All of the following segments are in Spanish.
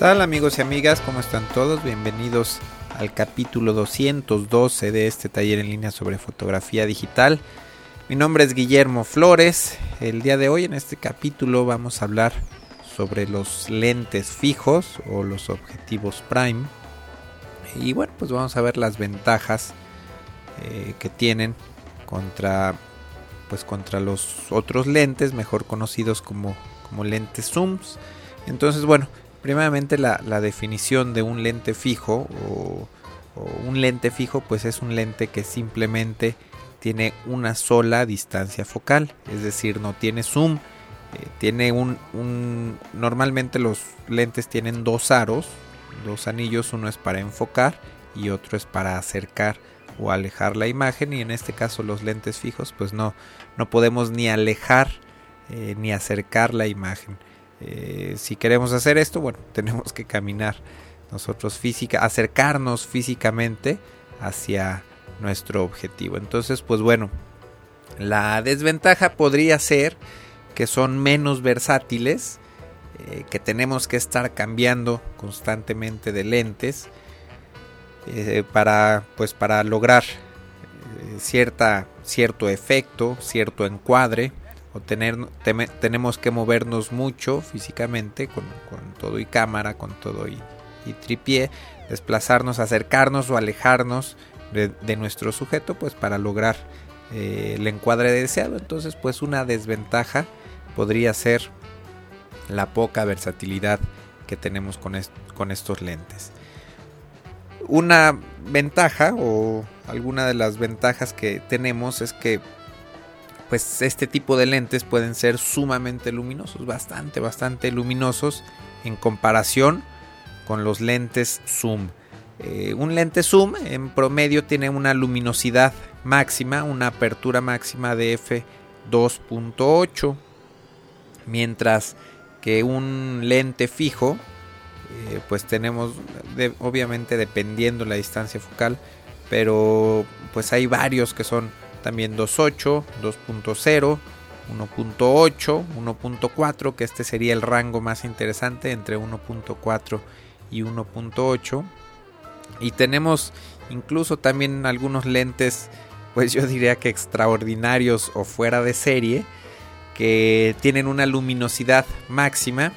tal amigos y amigas? ¿Cómo están todos? Bienvenidos al capítulo 212 de este taller en línea sobre fotografía digital. Mi nombre es Guillermo Flores. El día de hoy en este capítulo vamos a hablar sobre los lentes fijos o los objetivos prime. Y bueno, pues vamos a ver las ventajas eh, que tienen contra pues contra los otros lentes mejor conocidos como, como lentes zooms. Entonces, bueno, Primeramente la, definición de un lente fijo o, un lente fijo pues es un lente que simplemente tiene una sola distancia focal, es decir, no tiene zoom, eh, tiene un, un, Normalmente los lentes tienen dos aros, dos anillos, uno es para enfocar y otro es para acercar o alejar la imagen y en este caso los lentes fijos pues no, no podemos ni alejar eh, ni acercar la imagen. Eh, si queremos hacer esto, bueno, tenemos que caminar nosotros física, acercarnos físicamente hacia nuestro objetivo. Entonces, pues bueno, la desventaja podría ser que son menos versátiles, eh, que tenemos que estar cambiando constantemente de lentes eh, para, pues para lograr cierta, cierto efecto, cierto encuadre o tener, tenemos que movernos mucho físicamente con, todo y cámara, con todo y, y, tripié, desplazarnos, acercarnos o alejarnos de, nuestro sujeto pues para lograr eh, el encuadre deseado. Entonces pues una desventaja podría ser la poca versatilidad que tenemos con, con estos lentes. Una ventaja o alguna de las ventajas que tenemos es que pues este tipo de lentes pueden ser sumamente luminosos, bastante, bastante luminosos en comparación con los lentes zoom. Eh, un lente zoom en promedio tiene una luminosidad máxima, una apertura máxima de f2.8, mientras que un lente fijo, eh, pues tenemos, obviamente dependiendo la distancia focal, pero pues hay varios que son también 2.8, 2.0, 1.8, 1.4, que este sería el rango más interesante entre 1.4 y 1.8. Y tenemos incluso también algunos lentes, pues yo diría que extraordinarios o fuera de serie, que tienen una luminosidad máxima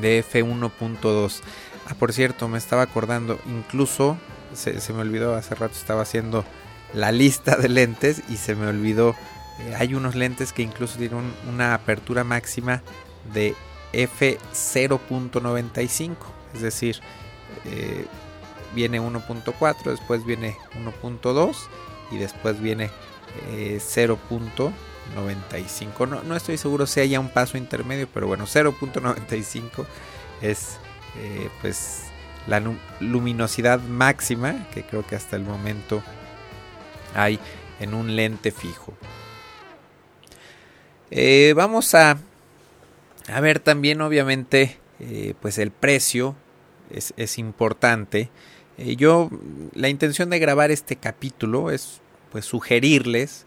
de f1.2. Ah, por cierto, me estaba acordando, incluso se, se, me olvidó, hace rato estaba haciendo la lista de lentes y se me olvidó. Eh, hay unos lentes que incluso tienen una apertura máxima de f0.95. Es decir, eh, viene 1.4, después viene 1.2 y después viene 0.95. Eh, no, no, estoy seguro si haya un paso intermedio, pero bueno, 0.95 es pues la luminosidad máxima que creo que hasta el momento hay en un lente fijo. Eh, vamos a, a, ver también obviamente eh, pues el precio es, importante. Eh, yo la intención de grabar este capítulo es pues sugerirles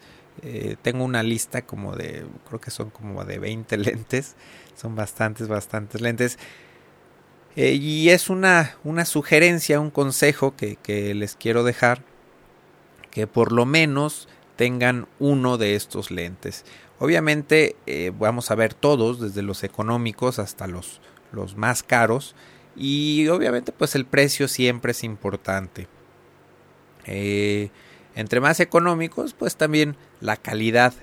tengo una lista como de creo que son como de 20 lentes son bastantes bastantes lentes y es una, una sugerencia un consejo que, que les quiero dejar que por lo menos tengan uno de estos lentes. Obviamente eh, vamos a ver todos, desde los económicos hasta los, los más caros. Y obviamente pues el precio siempre es importante. Eh, entre más económicos pues también la calidad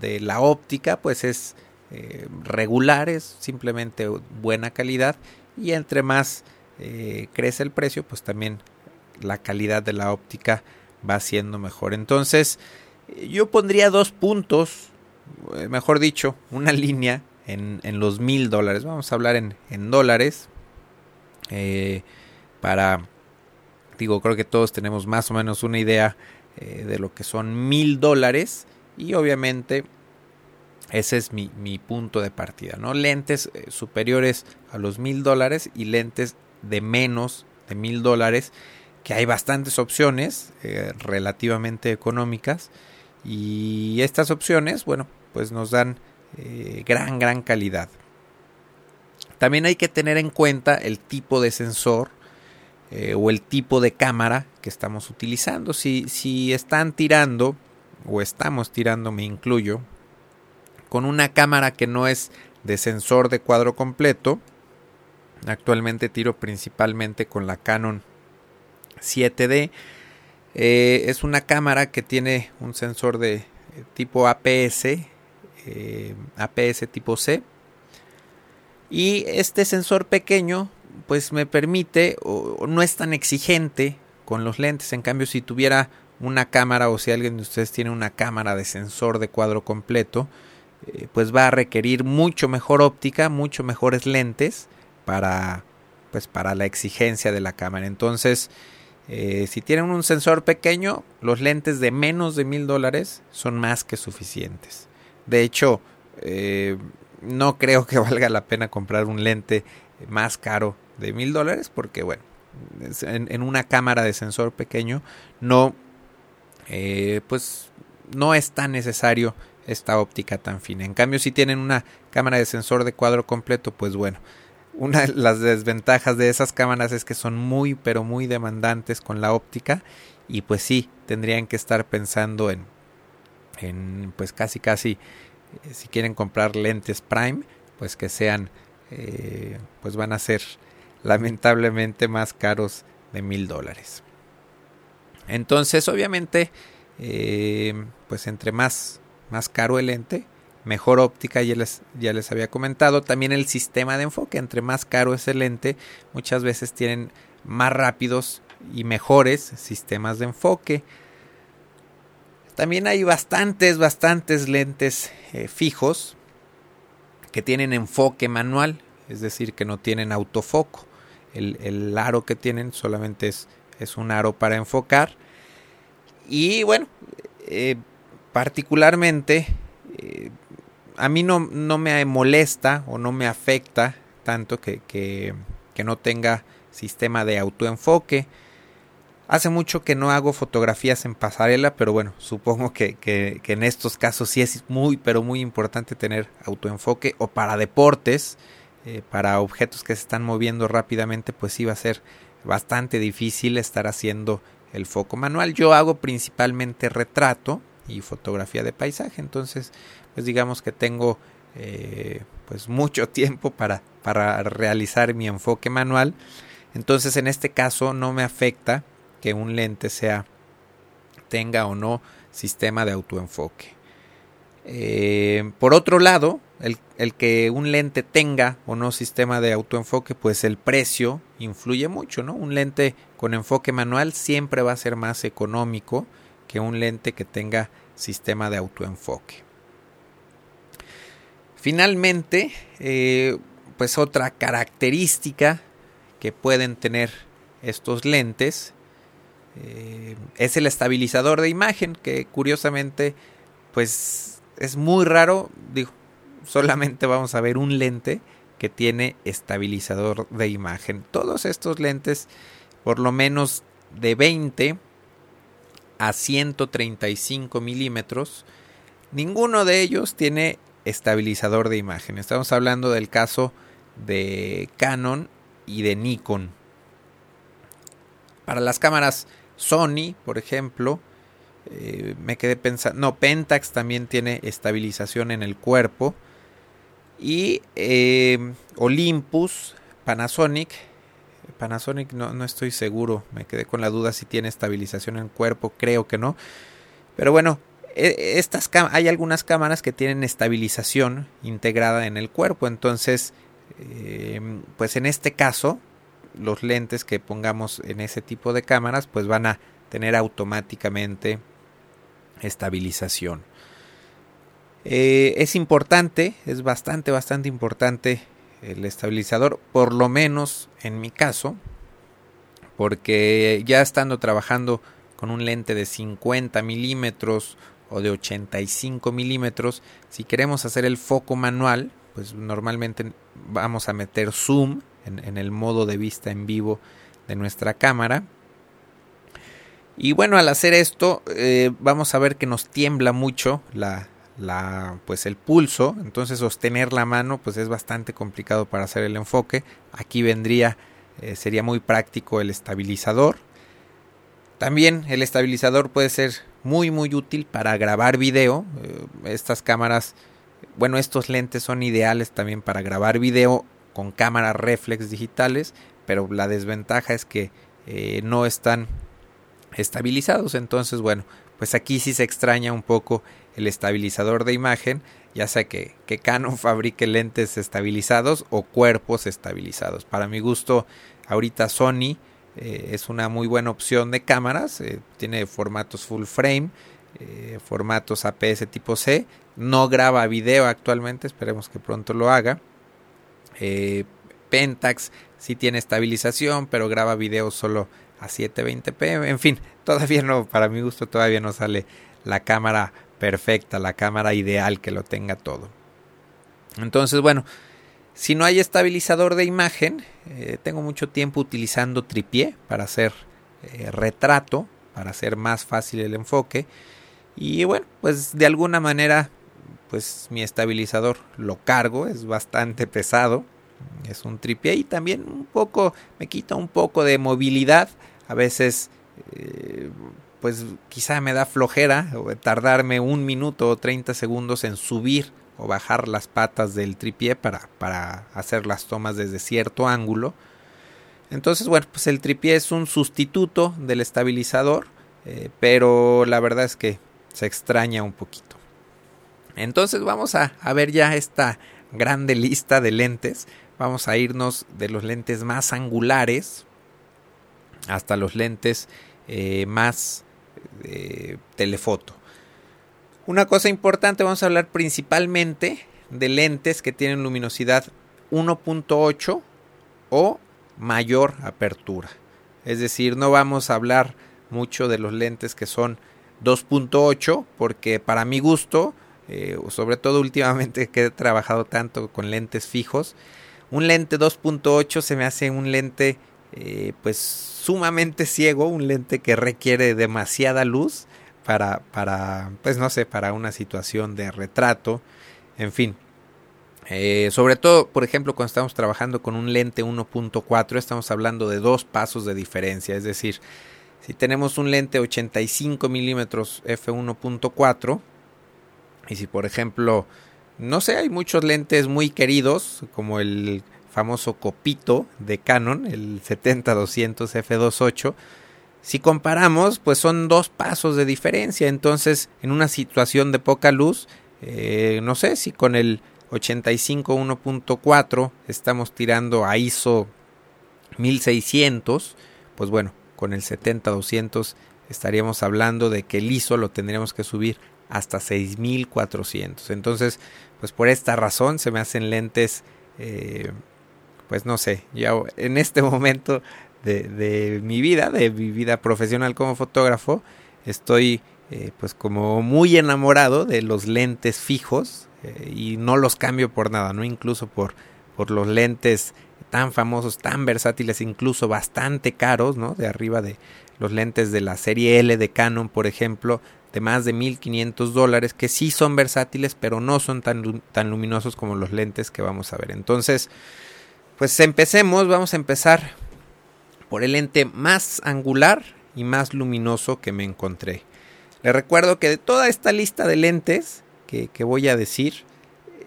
de la óptica pues es eh, regular, es simplemente buena calidad. Y entre más crece el precio pues también la calidad de la óptica va siendo mejor. Entonces, yo pondría dos puntos, eh, mejor dicho, una línea en, los mil dólares. Vamos a hablar en, dólares. Eh, para, digo, creo que todos tenemos más o menos una idea eh, de lo que son mil dólares. Y obviamente ese es mi, mi, punto de partida, ¿no? Lentes superiores a los mil dólares y lentes de menos de mil dólares que hay bastantes opciones eh, relativamente económicas y estas opciones, bueno, pues nos dan eh, gran, gran calidad. También hay que tener en cuenta el tipo de sensor eh, o el tipo de cámara que estamos utilizando. Si, si están tirando, o estamos tirando, me incluyo, con una cámara que no es de sensor de cuadro completo, actualmente tiro principalmente con la Canon 7D. Eh, es una cámara que tiene un sensor de tipo APS, eh, APS tipo C. Y este sensor pequeño pues me permite o, no es tan exigente con los lentes. En cambio, si tuviera una cámara o si alguien de ustedes tiene una cámara de sensor de cuadro completo, eh, pues va a requerir mucho mejor óptica, mucho mejores lentes para pues para la exigencia de la cámara. Entonces, eh, si tienen un sensor pequeño, los lentes de menos de mil dólares son más que suficientes. De hecho, eh, no creo que valga la pena comprar un lente más caro de mil dólares porque bueno en, una cámara de sensor pequeño no eh, pues no es tan necesario esta óptica tan fina en cambio si tienen una cámara de sensor de cuadro completo pues bueno una de las desventajas de esas cámaras es que son muy pero muy demandantes con la óptica y pues sí tendrían que estar pensando en en pues casi casi eh, si quieren comprar lentes prime pues que sean eh, pues van a ser lamentablemente más caros de mil dólares. Entonces, obviamente, eh, pues entre más, más caro el lente, mejor óptica, ya les, ya les había comentado. También el sistema de enfoque, entre más caro es el lente, muchas veces tienen más rápidos y mejores sistemas de enfoque. También hay bastantes, bastantes lentes eh, fijos que tienen enfoque manual, es decir, que no tienen autofoco el, aro que tienen solamente es, es, un aro para enfocar. Y bueno, eh, particularmente eh, a mí no, no, me molesta o no me afecta tanto que, que, no tenga sistema de autoenfoque. Hace mucho que no hago fotografías en pasarela, pero bueno, supongo que, que, en estos casos sí es muy, pero muy importante tener autoenfoque o para deportes. Eh, para objetos que se están moviendo rápidamente, pues sí va a ser bastante difícil estar haciendo el foco manual. Yo hago principalmente retrato y fotografía de paisaje, entonces pues digamos que tengo eh, pues mucho tiempo para, para realizar mi enfoque manual. Entonces en este caso no me afecta que un lente sea tenga o no sistema de autoenfoque. Eh, por otro lado, el, que un lente tenga o no sistema de autoenfoque, pues el precio influye mucho, ¿no? Un lente con enfoque manual siempre va a ser más económico que un lente que tenga sistema de autoenfoque. Finalmente, eh, pues otra característica que pueden tener estos lentes eh, es el estabilizador de imagen, que curiosamente, pues es muy raro, digo, solamente vamos a ver un lente que tiene estabilizador de imagen. Todos estos lentes, por lo menos de 20 a 135 milímetros, ninguno de ellos tiene estabilizador de imagen. Estamos hablando del caso de Canon y de Nikon. Para las cámaras Sony, por ejemplo, eh, me quedé pensando, no, Pentax también tiene estabilización en el cuerpo y eh, Olympus, Panasonic. Panasonic no, no estoy seguro. Me quedé con la duda si tiene estabilización en cuerpo. Creo que no. Pero bueno, estas hay algunas cámaras que tienen estabilización integrada en el cuerpo. Entonces, eh, pues en este caso, los lentes que pongamos en ese tipo de cámaras, pues van a tener automáticamente estabilización. Eh, es importante, es bastante, bastante importante el estabilizador, por lo menos en mi caso, porque ya estando trabajando con un lente de 50 milímetros o de 85 milímetros, si queremos hacer el foco manual, pues normalmente vamos a meter zoom en, el modo de vista en vivo de nuestra cámara. Y bueno, al hacer esto, eh, vamos a ver que nos tiembla mucho la, la, pues el pulso, entonces sostener la mano pues es bastante complicado para hacer el enfoque. Aquí vendría, eh, sería muy práctico el estabilizador. También el estabilizador puede ser muy muy útil para grabar video. Eh, estas cámaras, bueno, estos lentes son ideales también para grabar video con cámaras reflex digitales, pero la desventaja es que eh, no están estabilizados. Entonces, bueno, pues aquí sí se extraña un poco el estabilizador de imagen, ya sea que, que Canon fabrique lentes estabilizados o cuerpos estabilizados. Para mi gusto, ahorita Sony eh, es una muy buena opción de cámaras, eh, tiene formatos full frame, formatos APS tipo C, no graba video actualmente, esperemos que pronto lo haga. Pentax sí tiene estabilización, pero graba video solo a 720p. En fin, todavía no, para mi gusto todavía no sale la cámara perfecta, la cámara ideal que lo tenga todo. Entonces, bueno, si no hay estabilizador de imagen, eh, tengo mucho tiempo utilizando tripié para hacer eh, retrato, para hacer más fácil el enfoque. Y bueno, pues de alguna manera, pues mi estabilizador lo cargo, es bastante pesado es un tripié y también un poco me quita un poco de movilidad a veces eh, pues quizá me da flojera tardarme un minuto o 30 segundos en subir o bajar las patas del tripié para, para hacer las tomas desde cierto ángulo. Entonces bueno pues el tripié es un sustituto del estabilizador eh, pero la verdad es que se extraña un poquito. Entonces vamos a, ver ya esta grande lista de lentes. Vamos a irnos de los lentes más angulares hasta los lentes eh, más eh, telefoto. Una cosa importante, vamos a hablar principalmente de lentes que tienen luminosidad 1.8 o mayor apertura. Es decir, no vamos a hablar mucho de los lentes que son 2.8 porque para mi gusto, eh, sobre todo últimamente que he trabajado tanto con lentes fijos, un lente 2.8 se me hace un lente eh, pues sumamente ciego, un lente que requiere demasiada luz para, para, pues no sé, para una situación de retrato, en fin. Eh, sobre todo, por ejemplo, cuando estamos trabajando con un lente 1.4, estamos hablando de dos pasos de diferencia, es decir, si tenemos un lente 85 milímetros f1.4 y si por ejemplo no sé, hay muchos lentes muy queridos, como el famoso copito de Canon, el 70-200 f2.8. Si comparamos, pues son dos pasos de diferencia. Entonces, en una situación de poca luz, eh, no sé si con el 85 1.4 estamos tirando a ISO 1600, pues bueno, con el 70-200 estaríamos hablando de que el ISO lo tendríamos que subir hasta 6400. Entonces, pues por esta razón se me hacen lentes, eh, pues no sé, ya en este momento de, mi vida, de mi vida profesional como fotógrafo, estoy eh, pues como muy enamorado de los lentes fijos eh, y no los cambio por nada, no incluso por, por los lentes tan famosos, tan versátiles, incluso bastante caros, ¿no? De arriba de los lentes de la serie L de Canon, por ejemplo, de más de 1500 dólares que sí son versátiles pero no son tan, tan luminosos como los lentes que vamos a ver. Entonces pues empecemos vamos a empezar por el lente más angular y más luminoso que me encontré les recuerdo que de toda esta lista de lentes que, voy a decir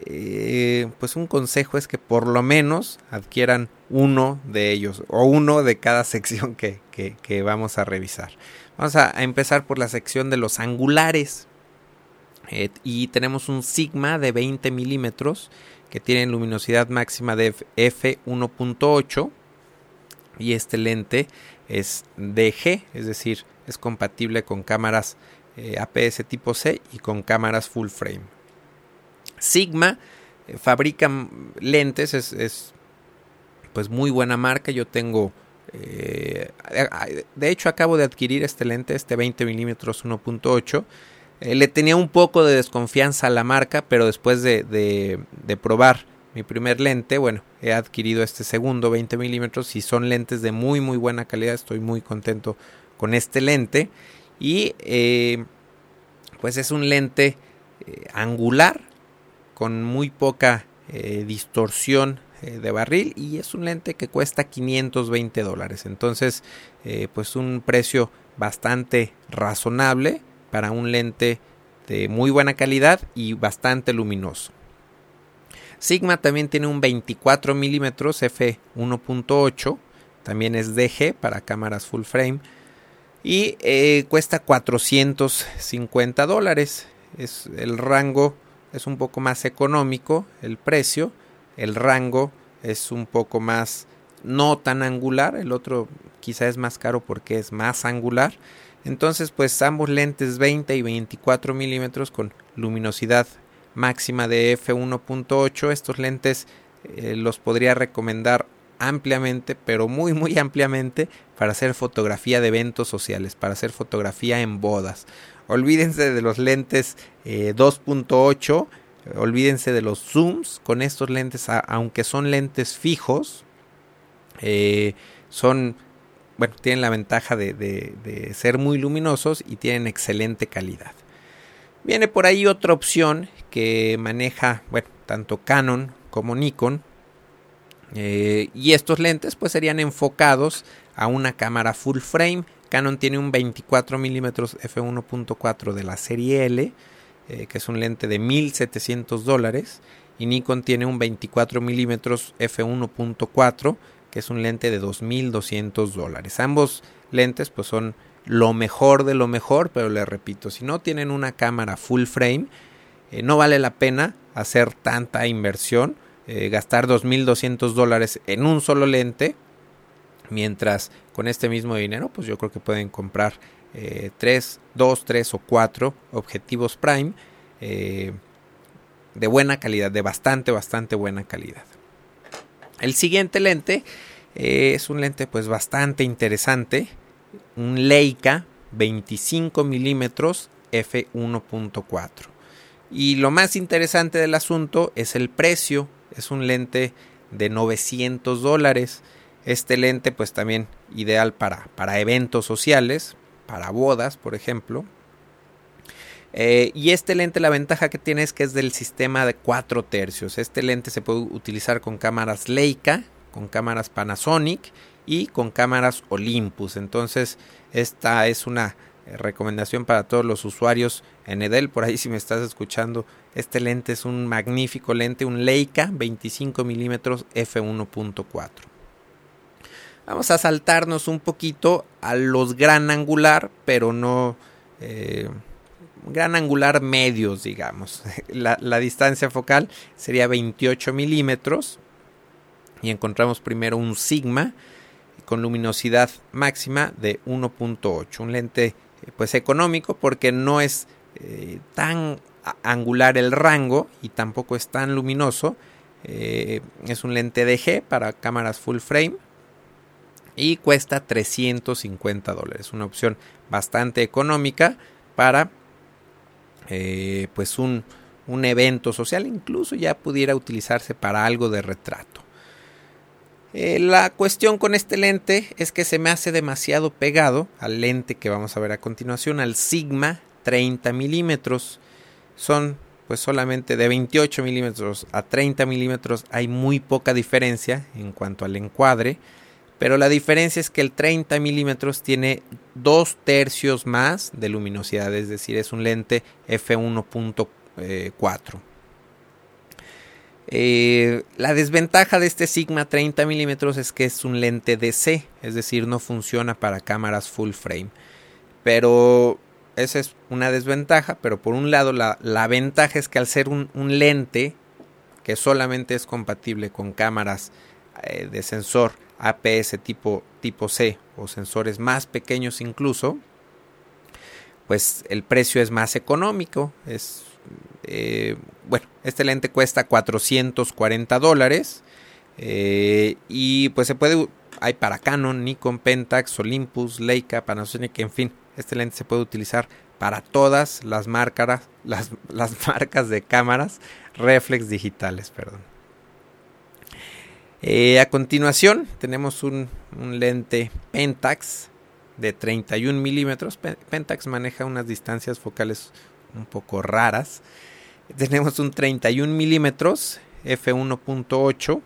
eh, pues un consejo es que por lo menos adquieran uno de ellos o uno de cada sección que, que vamos a revisar Vamos a, empezar por la sección de los angulares. Eh, y tenemos un sigma de 20 milímetros que tiene luminosidad máxima de f1.8 y este lente es DG, es decir, es compatible con cámaras eh, APS tipo C y con cámaras full frame. Sigma eh, fabrica lentes, es, es, pues muy buena marca. Yo tengo eh, de hecho, acabo de adquirir este lente, este 20 milímetros 1.8. Eh, le tenía un poco de desconfianza a la marca, pero después de, probar mi primer lente, bueno, he adquirido este segundo 20 milímetros y son lentes de muy muy buena calidad. Estoy muy contento con este lente. Y eh, pues es un lente eh, angular con muy poca eh, distorsión de barril y es un lente que cuesta 520 dólares. Entonces pues un precio bastante razonable para un lente de muy buena calidad y bastante luminoso Sigma también tiene un 24 milímetros f1.8 también es DG para cámaras full frame y eh, cuesta 450 dólares. Es, el rango es un poco más económico, el precio, el rango es un poco más no tan angular, el otro quizá es más caro porque es más angular. Entonces, pues ambos lentes 20 y 24 milímetros con luminosidad máxima de f1.8. Estos lentes eh, los podría recomendar ampliamente, pero muy muy ampliamente para hacer fotografía de eventos sociales, para hacer fotografía en bodas. Olvídense de los lentes 2.8, eh, olvídense de los zooms con estos lentes, aunque son lentes fijos, eh, son, bueno, tienen la ventaja de, de ser muy luminosos y tienen excelente calidad. Viene por ahí otra opción que maneja, bueno, tanto Canon como Nikon, eh, y estos lentes pues serían enfocados a una cámara full frame. Canon tiene un 24 mm f1.4 de la serie L, eh, que es un lente de 1700 dólares. Y Nikon tiene un 24 mm f1.4, que es un lente de 2200 dólares. Ambos lentes pues son lo mejor de lo mejor, pero les repito, si no tienen una cámara full frame, eh, no vale la pena hacer tanta inversión eh, gastar 2.200 dólares en un solo lente, mientras con este mismo dinero, pues yo creo que pueden comprar 3, 2, 3 o 4 objetivos Prime eh, de buena calidad, de bastante, bastante buena calidad. El siguiente lente es un lente pues bastante interesante, un Leica 25 milímetros f1.4. Y lo más interesante del asunto es el precio es un lente de 900 dólares. Este lente pues también ideal para, para eventos sociales, para bodas por ejemplo. Eh, y este lente la ventaja que tiene es que es del sistema de 4 tercios. Este lente se puede utilizar con cámaras Leica, con cámaras Panasonic y con cámaras Olympus. Entonces esta es una eh, recomendación para todos los usuarios en Edel. Por ahí si me estás escuchando, este lente es un magnífico lente, un Leica 25 milímetros f1.4. Vamos a saltarnos un poquito a los gran angular, pero no eh, gran angular medios, digamos. La, la, distancia focal sería 28 milímetros y encontramos primero un Sigma con luminosidad máxima de 1.8, un lente pues económico porque no es eh, tan angular el rango y tampoco es tan luminoso. Eh, es un lente DG para cámaras full frame y cuesta 350 dólares. Una opción bastante económica para eh, pues un, un evento social. Incluso ya pudiera utilizarse para algo de retrato. Eh, la cuestión con este lente es que se me hace demasiado pegado al lente que vamos a ver a continuación, al Sigma 30 milímetros. Son pues solamente de 28 milímetros a 30 milímetros hay muy poca diferencia en cuanto al encuadre. Pero la diferencia es que el 30 milímetros tiene dos tercios más de luminosidad, es decir, es un lente f1.4. Eh, la desventaja de este Sigma 30 mm es que es un lente DC, es decir, no funciona para cámaras full frame. Pero esa es una desventaja, pero por un lado la, ventaja es que al ser un, lente que solamente es compatible con cámaras eh, de sensor APS tipo, tipo C o sensores más pequeños incluso, pues el precio es más económico, es eh, bueno, este lente cuesta 440 dólares. Eh, y pues se puede, hay para Canon, Nikon, Pentax, Olympus, Leica, Panasonic, en fin, este lente se puede utilizar para todas las marcas, las, marcas de cámaras reflex digitales, perdón. Eh, a continuación tenemos un, lente Pentax de 31 milímetros. Pentax maneja unas distancias focales un poco raras. Tenemos un 31 milímetros f1.8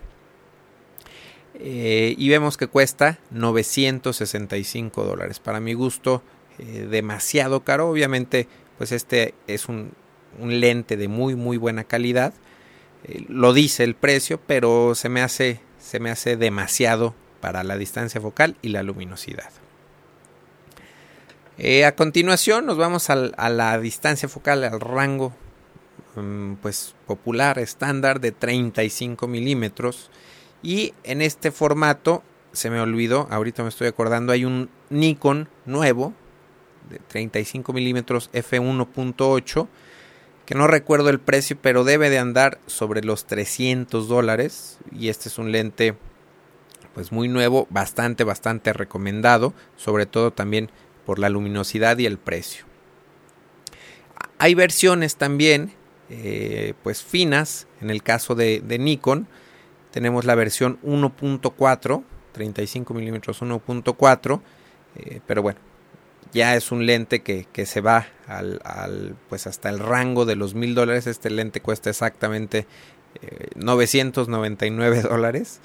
eh, y vemos que cuesta 965 dólares. Para mi gusto, eh, demasiado caro. Obviamente, pues este es un, lente de muy muy buena calidad. Eh, lo dice el precio, pero se me hace se me hace demasiado para la distancia focal y la luminosidad. A continuación nos vamos a la distancia focal, al rango mm, pues popular estándar de 35 milímetros y en este formato, se me olvidó, ahorita me estoy acordando, hay un Nikon nuevo de 35 milímetros f1.8 que no recuerdo el precio, pero debe de andar sobre los 300 dólares. Y este es un lente pues muy nuevo, bastante, bastante recomendado, sobre todo también por la luminosidad y el precio. Hay versiones también, eh, pues finas, en el caso de Nikon, tenemos la versión 1.4, 35 milímetros 1.4, eh, pero bueno, ya es un lente que, se va al, pues hasta el rango de los mil dólares. Este lente cuesta exactamente 999 eh, dólares.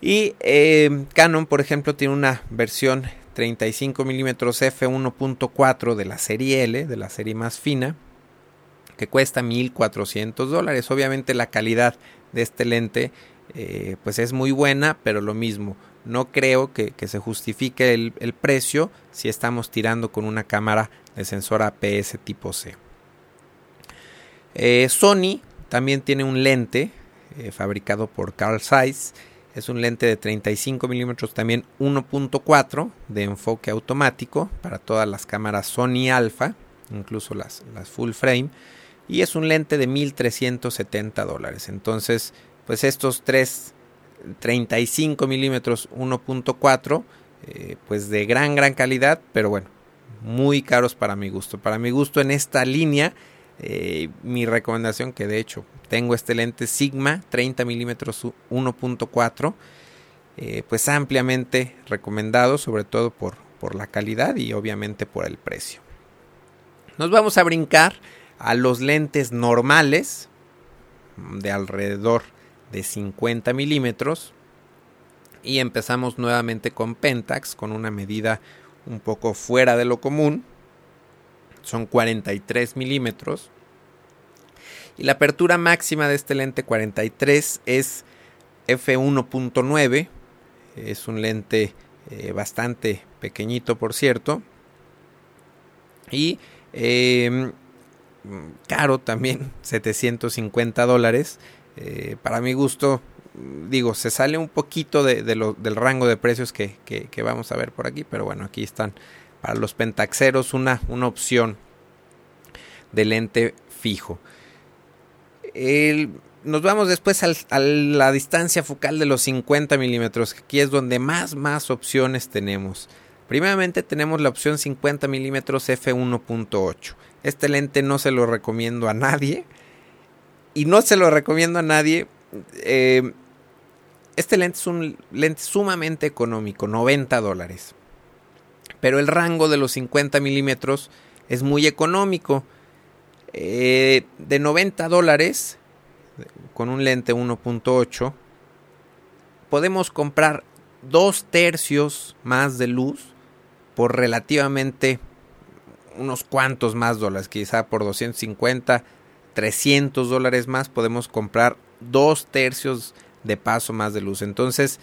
Y eh, Canon, por ejemplo, tiene una versión 35 milímetros f1.4 de la serie L, de la serie más fina, que cuesta 1400 dólares. Obviamente la calidad de este lente eh, pues es muy buena, pero lo mismo, no creo que, se justifique el, precio si estamos tirando con una cámara de sensor APS tipo C. Eh, Sony también tiene un lente eh, fabricado por Carl Zeiss. Es un lente de 35 milímetros, también 1.4 de enfoque automático para todas las cámaras Sony Alpha, incluso las, las full frame y es un lente de 1370 dólares. Entonces, pues estos tres 35 milímetros 1.4, eh, pues de gran, gran calidad, pero bueno, muy caros para mi gusto. Para mi gusto en esta línea, eh, mi recomendación, que de hecho tengo este lente Sigma 30 milímetros 1.4, eh, pues ampliamente recomendado, sobre todo por, por la calidad y obviamente por el precio. Nos vamos a brincar a los lentes normales de alrededor de 50 milímetros y empezamos nuevamente con Pentax con una medida un poco fuera de lo común son 43 milímetros. Y la apertura máxima de este lente 43 es f1.9 es un lente eh, bastante pequeñito por cierto. Y em, caro también, 750 dólares. Eh, para mi gusto, digo, se sale un poquito de, del rango de precios que, vamos a ver por aquí, pero bueno, aquí están para los pentaxeros una, una opción de lente fijo. nos vamos después a la distancia focal de los 50 milímetros, aquí es donde más, más opciones tenemos. Primeramente tenemos la opción 50 milímetros f1.8. Este lente no se lo recomiendo a nadie. Y no se lo recomiendo a nadie. Eh, este lente es un lente sumamente económico, 90 dólares. Pero el rango de los 50 milímetros es muy económico. Eh, de 90 dólares, con un lente 1.8, podemos comprar dos tercios más de luz por relativamente unos cuantos más dólares, quizá por 250, 300 dólares más podemos comprar dos tercios de paso más de luz. Entonces, en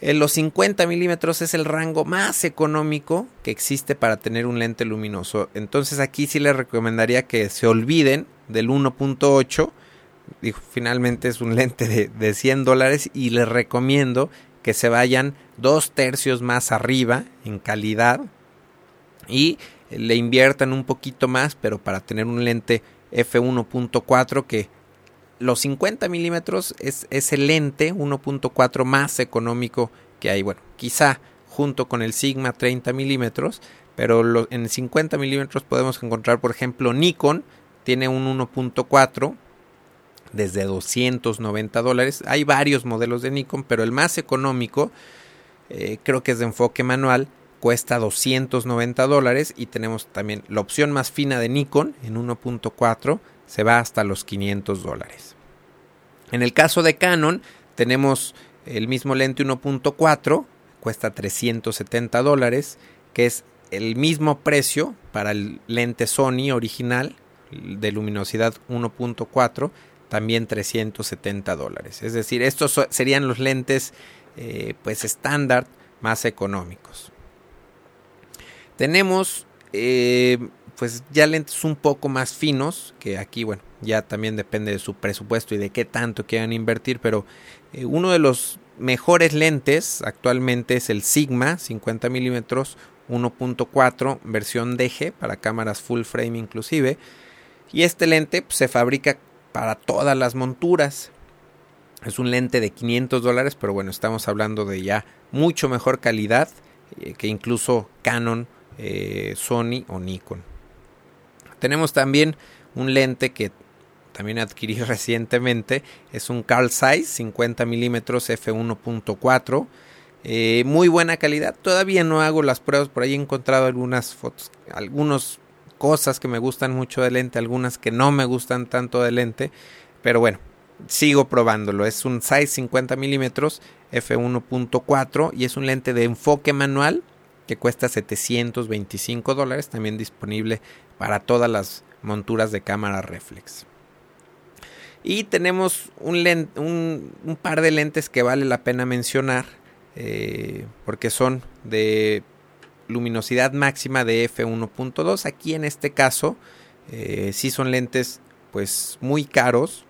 los 50 milímetros es el rango más económico que existe para tener un lente luminoso. Entonces aquí sí les recomendaría que se olviden del 1.8. Finalmente es un lente de, de 100 dólares y les recomiendo que se vayan dos tercios más arriba en calidad y le inviertan un poquito más, pero para tener un lente f1.4 que los 50 milímetros es, el lente 1.4 más económico que hay. Bueno, quizá junto con el Sigma 30 milímetros, pero en 50 milímetros podemos encontrar, por ejemplo, Nikon tiene un 1.4 desde 290 dólares. Hay varios modelos de Nikon, pero el más económico, eh, creo que es de enfoque manual, cuesta 290 dólares y tenemos también la opción más fina de Nikon en 1.4 se va hasta los 500 dólares. En el caso de Canon tenemos el mismo lente 1.4 cuesta 370 dólares que es el mismo precio para el lente Sony original de luminosidad 1.4 también 370 dólares es decir estos serían los lentes eh, pues estándar más económicos tenemos eh, pues ya lentes un poco más finos, que aquí bueno, ya también depende de su presupuesto y de qué tanto quieran invertir, pero eh, uno de los mejores lentes actualmente es el Sigma 50 milímetros 1.4 versión DG para cámaras full frame inclusive y este lente pues, se fabrica para todas las monturas es un lente de 500 dólares pero bueno estamos hablando de ya mucho mejor calidad eh, que incluso Canon eh, Sony o Nikon. Tenemos también un lente que también adquirí recientemente, es un Carl Zeiss 50 milímetros f1.4. Eh, muy buena calidad. Todavía no hago las pruebas. Por ahí he encontrado algunas fotos, algunas cosas que me gustan mucho del lente, algunas que no me gustan tanto del lente. Pero bueno, sigo probándolo. Es un Zeiss 50 milímetros f1.4 y es un lente de enfoque manual que cuesta 725 dólares, también disponible para todas las monturas de cámara reflex. Y tenemos un, par de lentes que vale la pena mencionar eh, porque son de luminosidad máxima de f1.2. Aquí en este caso eh, sí son lentes pues muy caros.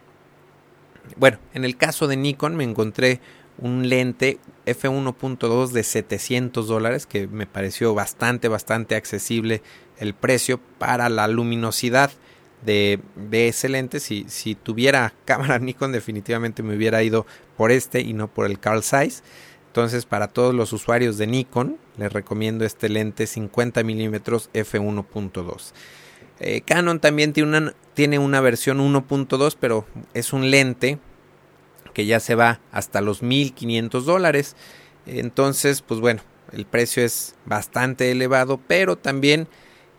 Bueno, en el caso de Nikon me encontré un lente f1.2 de 700 dólares que me pareció bastante bastante accesible el precio para la luminosidad de, ese lente. Si, si, tuviera cámara Nikon definitivamente me hubiera ido por este y no por el Carl Zeiss. Entonces para todos los usuarios de Nikon les recomiendo este lente 50 milímetros f1.2 eh, Canon también tiene una, tiene una versión 1.2 pero es un lente que ya se va hasta los 1500 dólares. Entonces, pues bueno, el precio es bastante elevado, pero también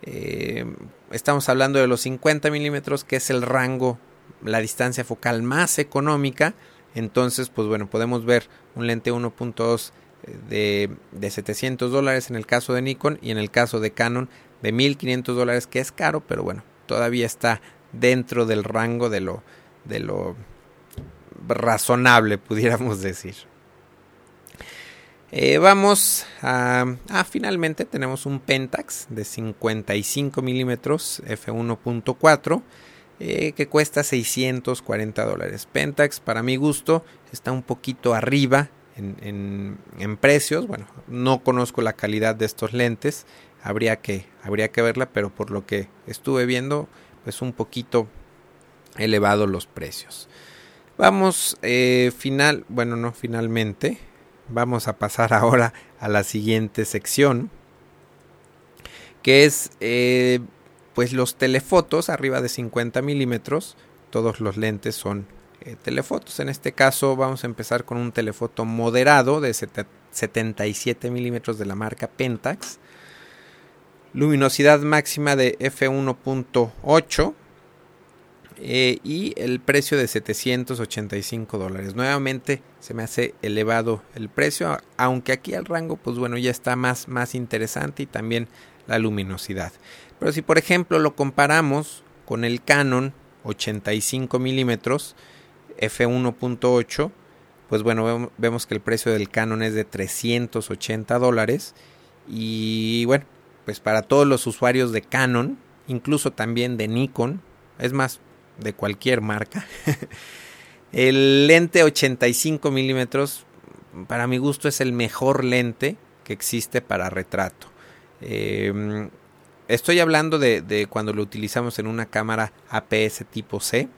eh, estamos hablando de los 50 milímetros, que es el rango, la distancia focal más económica. Entonces, pues bueno, podemos ver un lente 1.2 eh, de, de 700 dólares en el caso de Nikon y en el caso de Canon de 1500 dólares, que es caro, pero bueno, todavía está dentro del rango de lo, de lo razonable, pudiéramos decir. Eh, vamos a, ah, finalmente tenemos un Pentax de 55 milímetros f1.4 eh, que cuesta 640 dólares. Pentax para mi gusto está un poquito arriba en, en, precios. Bueno, no conozco la calidad de estos lentes, habría que, habría que verla, pero por lo que estuve viendo, pues un poquito elevado los precios. Vamos, eh, final, bueno, no finalmente, vamos a pasar ahora a la siguiente sección, que es eh, pues los telefotos arriba de 50 milímetros, todos los lentes son eh, telefotos. En este caso vamos a empezar con un telefoto moderado de 77 milímetros de la marca Pentax. Luminosidad máxima de f1.8 eh, y el precio de 785 dólares. Nuevamente se me hace elevado el precio, aunque aquí el rango, pues bueno, ya está más, más interesante y también la luminosidad. Pero si por ejemplo lo comparamos con el Canon 85 milímetros f1.8, pues bueno, vemos que el precio del Canon es de 380 dólares. Y bueno, pues para todos los usuarios de Canon, incluso también de Nikon, es más, de cualquier marca. el lente 85 milímetros, para mi gusto, es el mejor lente que existe para retrato. Em, estoy hablando de, de, cuando lo utilizamos en una cámara APS tipo C.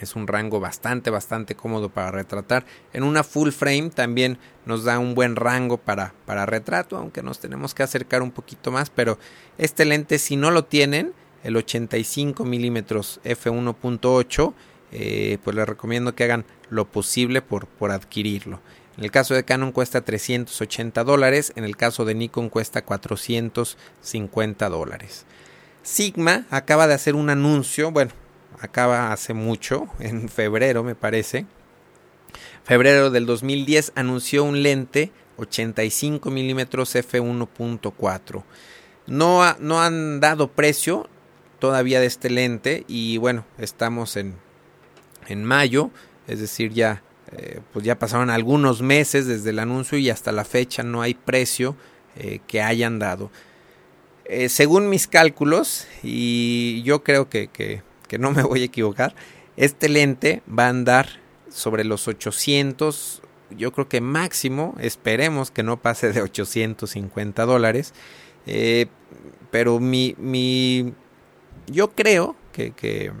Es un rango bastante, bastante cómodo para retratar. En una full frame también nos da un buen rango para, para retrato, aunque nos tenemos que acercar un poquito más. Pero este lente, si no lo tienen, el 85 milímetros f1.8 eh, pues les recomiendo que hagan lo posible por, por adquirirlo En el caso de Canon cuesta 380 dólares, en el caso de Nikon cuesta 450 dólares. Sigma acaba de hacer un anuncio, bueno, acaba hace mucho, en febrero me parece. Febrero del 2010 anunció un lente 85 mm f1.4. No, no han dado precio todavía de este lente y bueno, estamos en, en mayo, es decir, ya, eh, pues ya pasaron algunos meses desde el anuncio y hasta la fecha no hay precio eh, que hayan dado. Eh, según mis cálculos, y yo creo que, que, que no me voy a equivocar, este lente va a andar sobre los 800 yo creo que máximo, esperemos que no pase de 850 dólares. Pero mi, mi, yo creo que,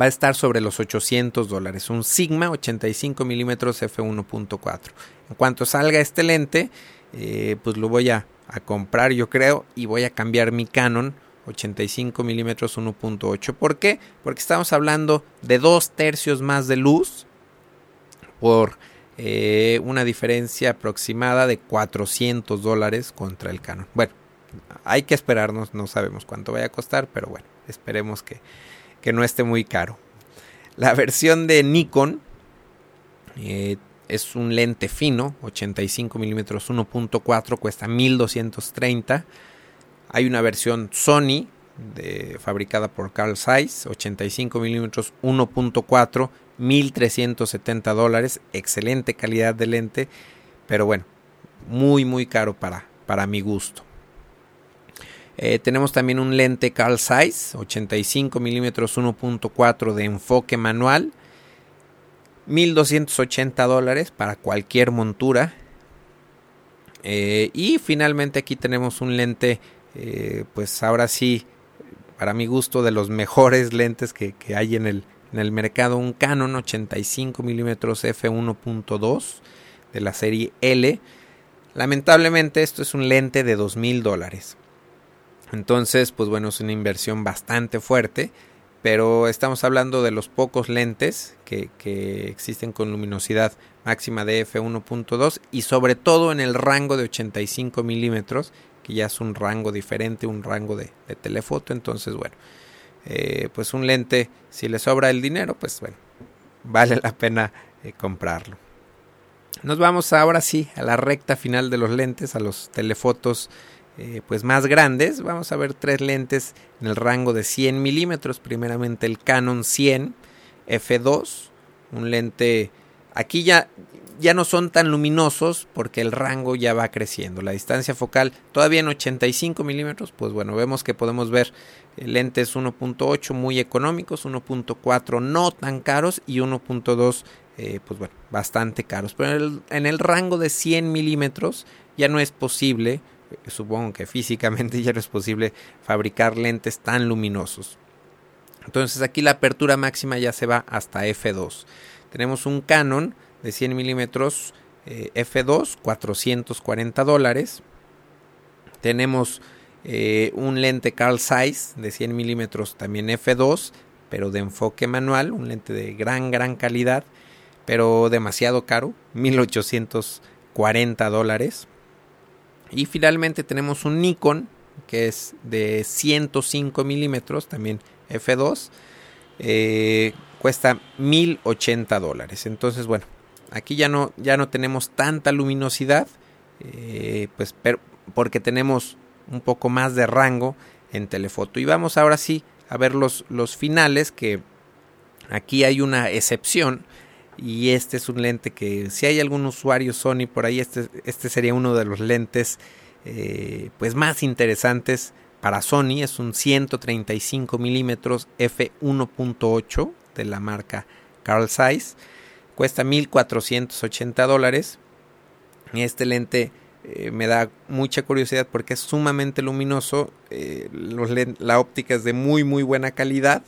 va a estar sobre los 800 dólares. Un Sigma 85 milímetros f1.4. En cuanto salga este lente, eh, pues lo voy a, a, comprar yo creo y voy a cambiar mi Canon 85 milímetros 1.8. ¿Por qué? Porque estamos hablando de dos tercios más de luz por eh, una diferencia aproximada de 400 dólares contra el Canon. Bueno, hay que esperarnos, no sabemos cuánto vaya a costar, pero bueno, esperemos que, que no esté muy caro. La versión de Nikon eh, es un lente fino, 85 mm 1.4, cuesta 1230. Hay una versión Sony de, fabricada por Carl Zeiss, 85 mm 1.4 1370 dólares, excelente calidad de lente, pero bueno, muy muy caro para, para mi gusto. Eh, tenemos también un lente Carl Zeiss, 85 milímetros 1.4 de enfoque manual, 1280 dólares para cualquier montura. Eh, y finalmente aquí tenemos un lente, eh, pues ahora sí, para mi gusto, de los mejores lentes que, hay en el, en el mercado un Canon 85 mm f1.2 de la serie L. Lamentablemente esto es un lente de 2000 dólares. Entonces, pues bueno, es una inversión bastante fuerte, pero estamos hablando de los pocos lentes que, existen con luminosidad máxima de f1.2 y sobre todo en el rango de 85 milímetros, que ya es un rango diferente, un rango de, de telefoto. Entonces, bueno, eh, pues un lente, si le sobra el dinero, pues bueno, vale la pena eh, comprarlo. Nos vamos ahora sí a la recta final de los lentes, a los telefotos eh, pues más grandes. Vamos a ver tres lentes en el rango de 100 milímetros. Primeramente el Canon 100 F2, un lente aquí ya ya no son tan luminosos porque el rango ya va creciendo. La distancia focal todavía en 85 milímetros, pues bueno, vemos que podemos ver lentes 1.8 muy económicos, 1.4 no tan caros y 1.2 eh, pues bueno, bastante caros. Pero en el, rango de 100 milímetros ya no es posible, eh, supongo que físicamente ya no es posible fabricar lentes tan luminosos. Entonces aquí la apertura máxima ya se va hasta f2. Tenemos un Canon de 100 milímetros eh, f2, 440 dólares. Tenemos eh, un lente Carl Zeiss de 100 milímetros también f2, pero de enfoque manual, un lente de gran, gran calidad, pero demasiado caro, 1840 dólares. Y finalmente tenemos un Nikon que es de 105 milímetros, también f2. Eh, cuesta 1080 dólares. Entonces, bueno, Aquí ya no, ya no tenemos tanta luminosidad, eh, pues porque tenemos un poco más de rango en telefoto. Y vamos ahora sí a ver los, los finales, que aquí hay una excepción. Y este es un lente que si hay algún usuario Sony por ahí, este, este sería uno de los lentes eh, pues más interesantes para Sony. Es un 135 milímetros f1.8 de la marca Carl Zeiss. Cuesta 1480 dólares. Este lente eh, me da mucha curiosidad porque es sumamente luminoso. Eh, la óptica es de muy muy buena calidad.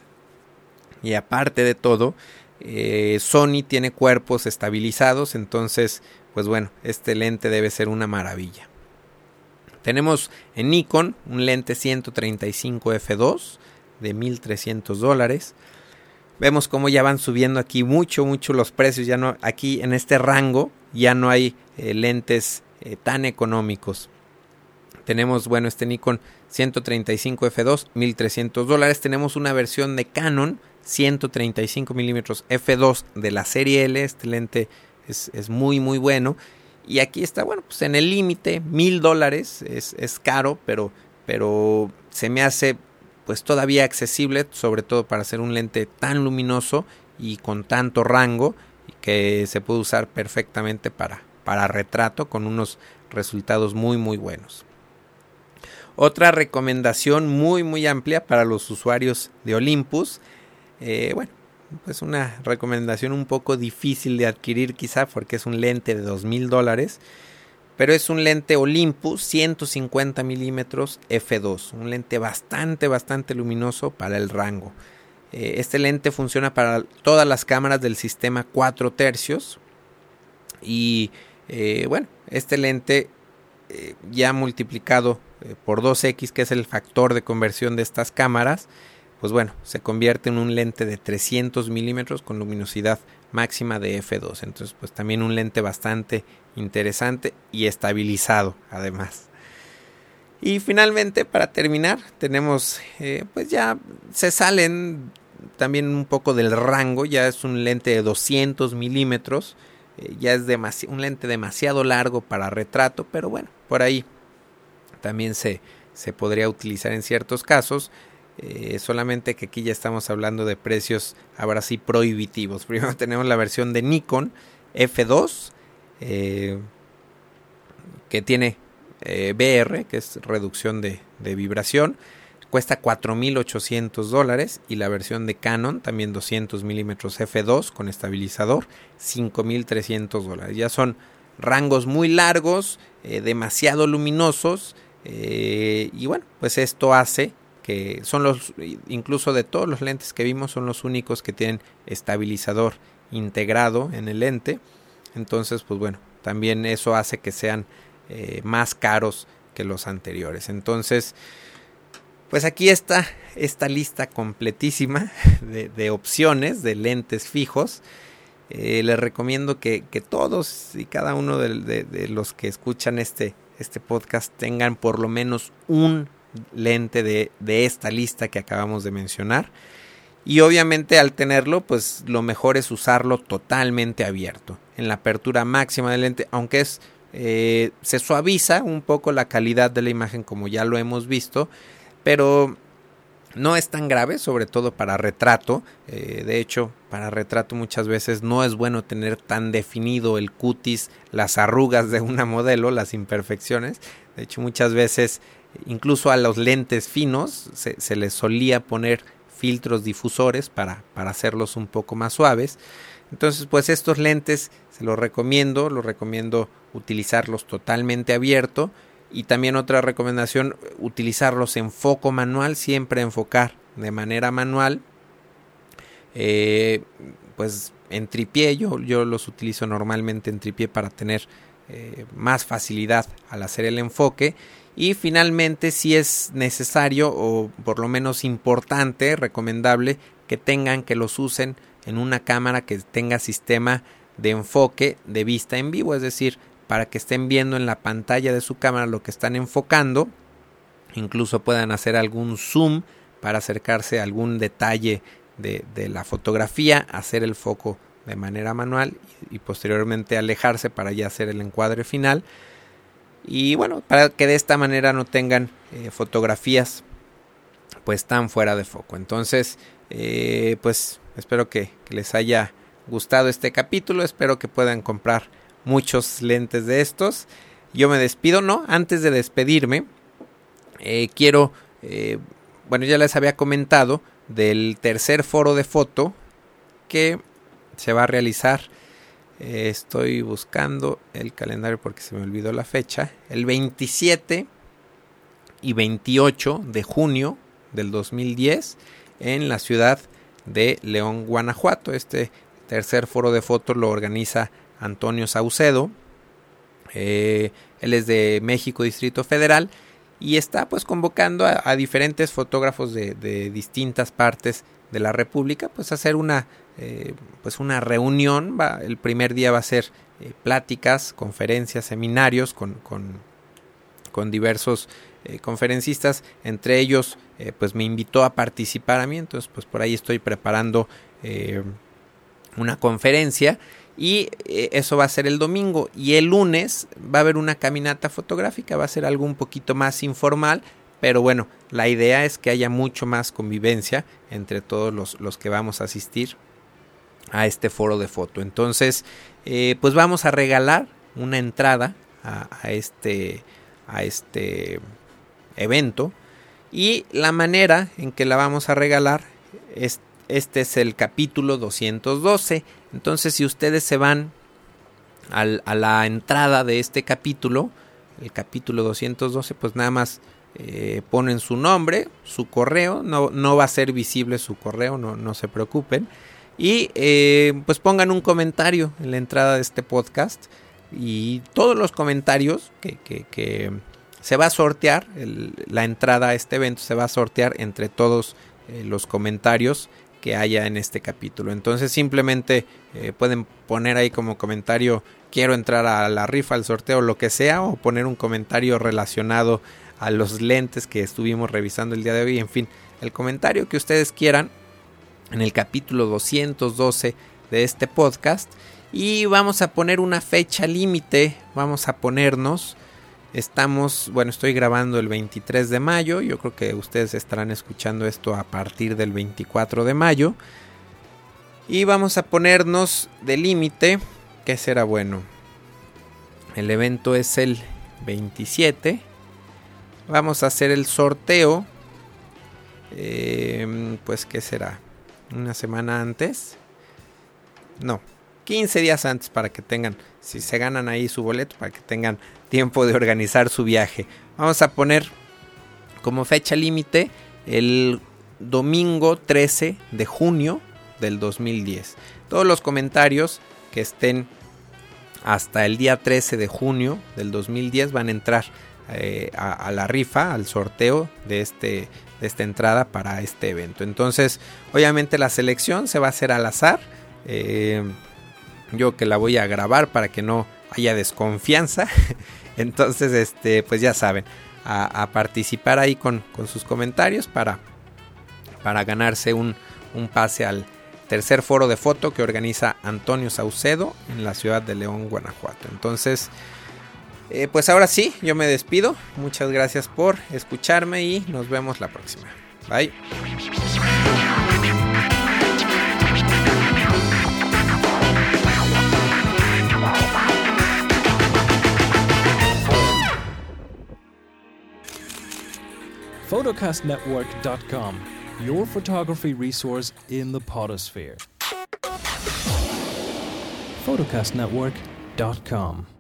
Y aparte de todo, eh, Sony tiene cuerpos estabilizados. Entonces, pues bueno, este lente debe ser una maravilla. Tenemos en Nikon un lente 135 f2 de 1300 dólares. Vemos cómo ya van subiendo aquí mucho, mucho los precios, ya no aquí en este rango ya no hay eh, lentes eh, tan económicos. Tenemos, bueno, este Nikon 135 f2, 1300 dólares. Tenemos una versión de Canon 135 milímetros f2 de la serie L. Este lente es, es muy, muy bueno. Y aquí está, bueno, pues en el límite, mil dólares. Es, caro, pero, pero se me hace pues todavía accesible, sobre todo para hacer un lente tan luminoso y con tanto rango que se puede usar perfectamente para, para retrato con unos resultados muy muy buenos. Otra recomendación muy muy amplia para los usuarios de Olympus. Eh, bueno, pues una recomendación un poco difícil de adquirir quizá porque es un lente de dos mil dólares pero es un lente Olympus 150 milímetros f2, un lente bastante, bastante luminoso para el rango. Eh, este lente funciona para todas las cámaras del sistema 4 tercios y eh, bueno, este lente ya multiplicado por 2x, que es el factor de conversión de estas cámaras, pues bueno, se convierte en un lente de 300 milímetros con luminosidad máxima de f2. Entonces, pues también un lente bastante interesante y estabilizado además. Y finalmente, para terminar, tenemos, eh, pues ya se salen también un poco del rango, ya es un lente de 200 milímetros, eh, ya es un lente demasiado largo para retrato, pero bueno, por ahí también se, se podría utilizar en ciertos casos. Eh, solamente que aquí ya estamos hablando de precios ahora sí prohibitivos. Primero tenemos la versión de Nikon F2 eh, que tiene eh, BR, que es reducción de, vibración, cuesta 4.800 dólares y la versión de Canon, también 200 milímetros F2 con estabilizador, 5.300 dólares. Ya son rangos muy largos, eh, demasiado luminosos y bueno, pues esto hace que son los, incluso de todos los lentes que vimos, son los únicos que tienen estabilizador integrado en el lente. Entonces, pues bueno, también eso hace que sean eh, más caros que los anteriores. Entonces, pues aquí está esta lista completísima de, opciones de lentes fijos. Eh, les recomiendo que, todos y cada uno de, los que escuchan este, este podcast tengan por lo menos un lente de, de esta lista que acabamos de mencionar. Y obviamente al tenerlo, pues lo mejor es usarlo totalmente abierto, en la apertura máxima del lente, aunque es eh, se suaviza un poco la calidad de la imagen como ya lo hemos visto, pero no es tan grave, sobre todo para retrato. Eh, de hecho, para retrato muchas veces no es bueno tener tan definido el cutis, las arrugas de una modelo, las imperfecciones. De hecho, muchas veces, incluso a los lentes finos, se, les solía poner filtros difusores para, para hacerlos un poco más suaves. Entonces, pues estos lentes se los recomiendo, los recomiendo utilizarlos totalmente abierto. Y también otra recomendación, utilizarlos en foco manual, siempre enfocar de manera manual. Eh, pues en tripié, yo, yo, los utilizo normalmente en tripié para tener eh, más facilidad al hacer el enfoque y finalmente, si es necesario o por lo menos importante, recomendable que tengan que los usen en una cámara que tenga sistema de enfoque de vista en vivo, es decir, para que estén viendo en la pantalla de su cámara lo que están enfocando, incluso puedan hacer algún zoom para acercarse a algún detalle de, la fotografía, hacer el foco de manera manual y posteriormente alejarse para ya hacer el encuadre final y bueno, para que de esta manera no tengan eh, fotografías pues tan fuera de foco. Entonces, eh, pues espero que, les haya gustado este capítulo, espero que puedan comprar muchos lentes de estos. Yo me despido, ¿no? Antes de despedirme, eh, quiero, bueno, ya les había comentado del tercer foro de foto que se va a realizar eh, estoy buscando el calendario porque se me olvidó la fecha. El 27 y 28 de junio del 2010 en la ciudad de León, Guanajuato. Este tercer foro de fotos lo organiza Antonio Saucedo. Eh, él es de México Distrito Federal y está pues convocando a, diferentes fotógrafos de, de, distintas partes de la República pues a hacer una eh, pues una reunión. Va, el primer día va a ser eh, pláticas, conferencias, seminarios con, con, diversos eh, conferencistas. Entre ellos, eh, pues me invitó a participar a mí, entonces pues por ahí estoy preparando una conferencia y eso va a ser el domingo y el lunes va a haber una caminata fotográfica, va a ser algo un poquito más informal, pero bueno, la idea es que haya mucho más convivencia entre todos los, los que vamos a asistir a este foro de foto. Entonces, eh, pues vamos a regalar una entrada a, este, a este evento. Y la manera en que la vamos a regalar es, este es el capítulo 212. Entonces, si ustedes se van al, a la entrada de este capítulo, el capítulo 212, pues nada más eh, ponen su nombre, su correo, no, no, va a ser visible su correo, no, no se preocupen. Y eh, pues pongan un comentario en la entrada de este podcast. Y todos los comentarios que, se va a sortear, la entrada a este evento se va a sortear entre todos eh, los comentarios que haya en este capítulo. Entonces simplemente eh, pueden poner ahí como comentario quiero entrar a la rifa, al sorteo, lo que sea, o poner un comentario relacionado a los lentes que estuvimos revisando el día de hoy. En fin, el comentario que ustedes quieran en el capítulo 212 de este podcast. Y vamos a poner una fecha límite, vamos a ponernos, estamos, bueno, estoy grabando el 23 de mayo, yo creo que ustedes estarán escuchando esto a partir del 24 de mayo. Y vamos a ponernos de límite, que será bueno. El evento es el 27. Vamos a hacer el sorteo. Eh, pues, ¿qué será? Una semana antes. No, 15 días antes para que tengan, si se ganan ahí su boleto, para que tengan tiempo de organizar su viaje. Vamos a poner como fecha límite el domingo 13 de junio del 2010. Todos los comentarios que estén hasta el día 13 de junio del 2010 van a entrar eh, a, la rifa, al sorteo de, este, de esta entrada para este evento. Entonces, obviamente la selección se va a hacer al azar. Eh, yo que la voy a grabar para que no haya desconfianza. Entonces, este, pues ya saben, a, participar ahí con, sus comentarios para, para ganarse un, un pase al tercer foro de foto que organiza Antonio Saucedo en la ciudad de León, Guanajuato. Entonces, eh, pues ahora sí, yo me despido. Muchas gracias por escucharme y nos vemos la próxima. Bye. photocastnetwork.com, your photography resource in the potosphere. photocastnetwork.com